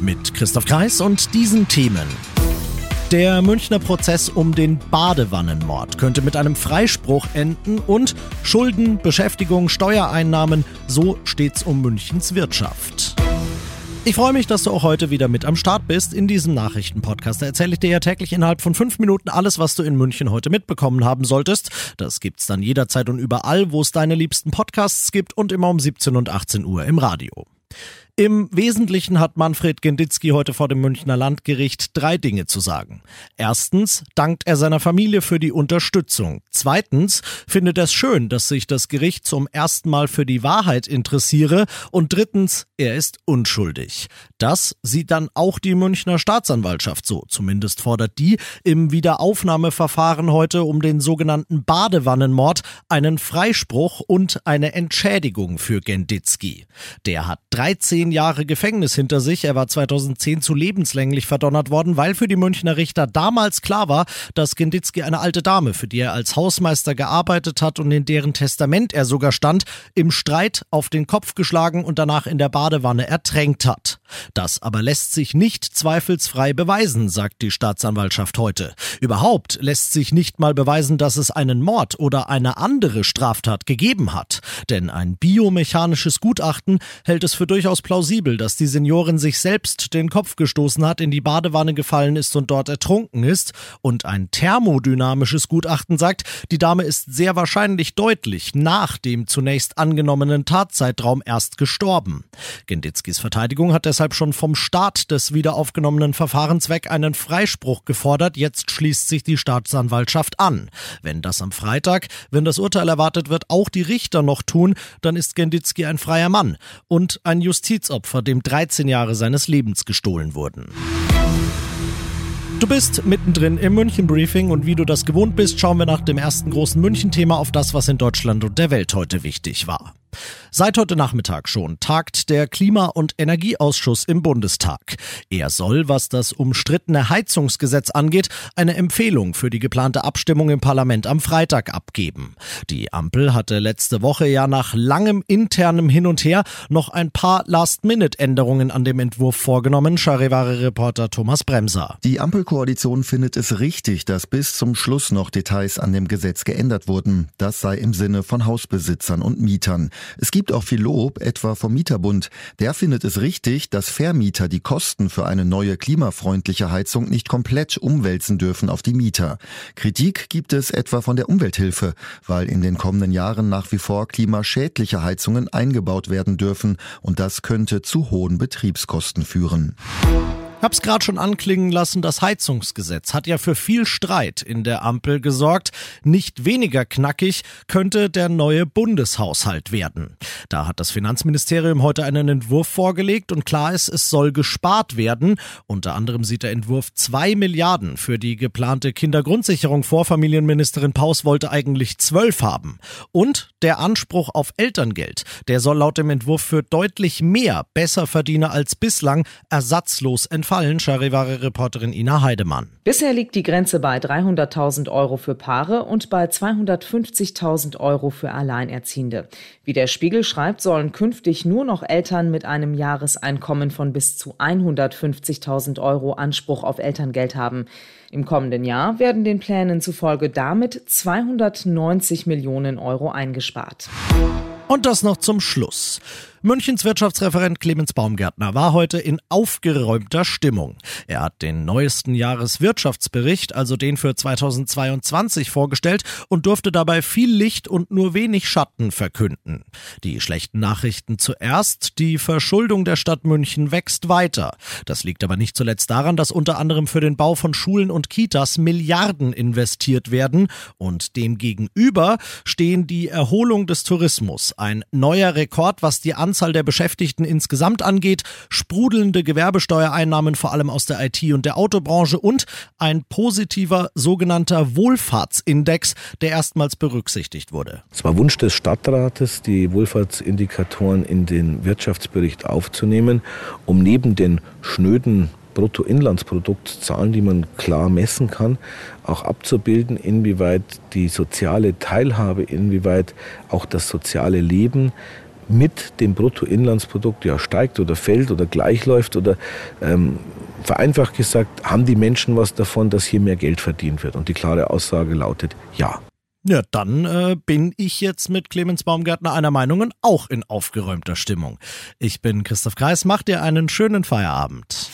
Mit Christoph Kreis und diesen Themen. Der Münchner Prozess um den Badewannenmord könnte mit einem Freispruch enden und Schulden, Beschäftigung, Steuereinnahmen, so steht's um Münchens Wirtschaft. Ich freue mich, dass du auch heute wieder mit am Start bist in diesem Nachrichtenpodcast. Erzähle ich dir ja täglich innerhalb von fünf Minuten alles, was du in München heute mitbekommen haben solltest. Das gibt's dann jederzeit und überall, wo es deine liebsten Podcasts gibt und immer um 17 und 18 Uhr im Radio. Im Wesentlichen hat Manfred Genditzki heute vor dem Münchner Landgericht drei Dinge zu sagen. Erstens dankt er seiner Familie für die Unterstützung. Zweitens findet er es schön, dass sich das Gericht zum ersten Mal für die Wahrheit interessiere. Und drittens, er ist unschuldig. Das sieht dann auch die Münchner Staatsanwaltschaft so. Zumindest fordert die im Wiederaufnahmeverfahren heute um den sogenannten Badewannenmord einen Freispruch und eine Entschädigung für Genditzki. Der hat 13 zehn Jahre Gefängnis hinter sich. Er war 2010 zu lebenslänglich verdonnert worden, weil für die Münchner Richter damals klar war, dass Genditzki eine alte Dame, für die er als Hausmeister gearbeitet hat und in deren Testament er sogar stand, im Streit auf den Kopf geschlagen und danach in der Badewanne ertränkt hat. Das aber lässt sich nicht zweifelsfrei beweisen, sagt die Staatsanwaltschaft heute. Überhaupt lässt sich nicht mal beweisen, dass es einen Mord oder eine andere Straftat gegeben hat. Denn ein biomechanisches Gutachten hält es für durchaus plausibel, dass die Seniorin sich selbst den Kopf gestoßen hat, in die Badewanne gefallen ist und dort ertrunken ist. Und ein thermodynamisches Gutachten sagt, die Dame ist sehr wahrscheinlich deutlich nach dem zunächst angenommenen Tatzeitraum erst gestorben. Genditzkis Verteidigung hat deshalb schon vom Start des wiederaufgenommenen Verfahrens weg einen Freispruch gefordert. Jetzt schließt sich die Staatsanwaltschaft an. Wenn das am Freitag, wenn das Urteil erwartet wird, auch die Richter noch tun, dann ist Genditzki ein freier Mann und ein Justiz Todesopfer, dem 13 Jahre seines Lebens gestohlen wurden. Du bist mittendrin im München Briefing und wie du das gewohnt bist, schauen wir nach dem ersten großen München-Thema auf das, was in Deutschland und der Welt heute wichtig war. Seit heute Nachmittag schon tagt der Klima- und Energieausschuss im Bundestag. Er soll, was das umstrittene Heizungsgesetz angeht, eine Empfehlung für die geplante Abstimmung im Parlament am Freitag abgeben. Die Ampel hatte letzte Woche ja nach langem internem Hin und Her noch ein paar Last-Minute-Änderungen an dem Entwurf vorgenommen, Charivari-Reporter Thomas Bremser. Die Ampelkoalition findet es richtig, dass bis zum Schluss noch Details an dem Gesetz geändert wurden. Das sei im Sinne von Hausbesitzern und Mietern. Es gibt auch viel Lob, etwa vom Mieterbund. Der findet es richtig, dass Vermieter die Kosten für eine neue klimafreundliche Heizung nicht komplett umwälzen dürfen auf die Mieter. Kritik gibt es etwa von der Umwelthilfe, weil in den kommenden Jahren nach wie vor klimaschädliche Heizungen eingebaut werden dürfen und das könnte zu hohen Betriebskosten führen. Hab's gerade schon anklingen lassen, das Heizungsgesetz hat ja für viel Streit in der Ampel gesorgt. Nicht weniger knackig könnte der neue Bundeshaushalt werden. Da hat das Finanzministerium heute einen Entwurf vorgelegt und klar ist, es soll gespart werden. Unter anderem sieht der Entwurf zwei Milliarden für die geplante Kindergrundsicherung vor. Familienministerin Paus wollte eigentlich zwölf haben. Und der Anspruch auf Elterngeld, der soll laut dem Entwurf für deutlich mehr Besserverdiener als bislang ersatzlos entfallen entfallen, Charivari-Reporterin Ina Heidemann. Bisher liegt die Grenze bei 300.000 Euro für Paare und bei 250.000 Euro für Alleinerziehende. Wie der Spiegel schreibt, sollen künftig nur noch Eltern mit einem Jahreseinkommen von bis zu 150.000 Euro Anspruch auf Elterngeld haben. Im kommenden Jahr werden den Plänen zufolge damit 290 Millionen Euro eingespart. Und das noch zum Schluss. Münchens Wirtschaftsreferent Clemens Baumgärtner war heute in aufgeräumter Stimmung. Er hat den neuesten Jahreswirtschaftsbericht, also den für 2022, vorgestellt und durfte dabei viel Licht und nur wenig Schatten verkünden. Die schlechten Nachrichten zuerst, die Verschuldung der Stadt München wächst weiter. Das liegt aber nicht zuletzt daran, dass unter anderem für den Bau von Schulen und Kitas Milliarden investiert werden und demgegenüber stehen die Erholung des Tourismus, Ein neuer Rekord, was die Anzahl der Beschäftigten insgesamt angeht, sprudelnde Gewerbesteuereinnahmen vor allem aus der IT und der Autobranche und ein positiver sogenannter Wohlfahrtsindex, der erstmals berücksichtigt wurde. Es war Wunsch des Stadtrates, die Wohlfahrtsindikatoren in den Wirtschaftsbericht aufzunehmen, um neben den schnöden Bruttoinlandsproduktzahlen, die man klar messen kann, auch abzubilden, inwieweit die soziale Teilhabe, inwieweit auch das soziale Leben mit dem Bruttoinlandsprodukt ja steigt oder fällt oder gleichläuft oder ähm, vereinfacht gesagt, haben die Menschen was davon, dass hier mehr Geld verdient wird? Und die klare Aussage lautet ja. Ja, dann äh, bin ich jetzt mit Clemens Baumgärtner einer Meinung und auch in aufgeräumter Stimmung. Ich bin Christoph Kreis, mach dir einen schönen Feierabend.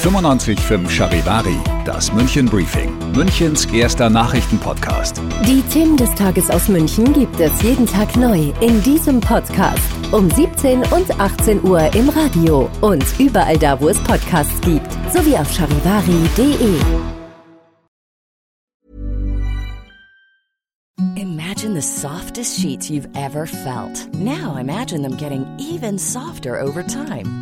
95.5 Charivari, das München Briefing, Münchens erster Nachrichtenpodcast. Die Themen des Tages aus München gibt es jeden Tag neu in diesem Podcast. Um 17 und 18 Uhr im Radio und überall da, wo es Podcasts gibt, sowie auf charivari.de. Imagine the softest sheets you've ever felt. Now imagine them getting even softer over time.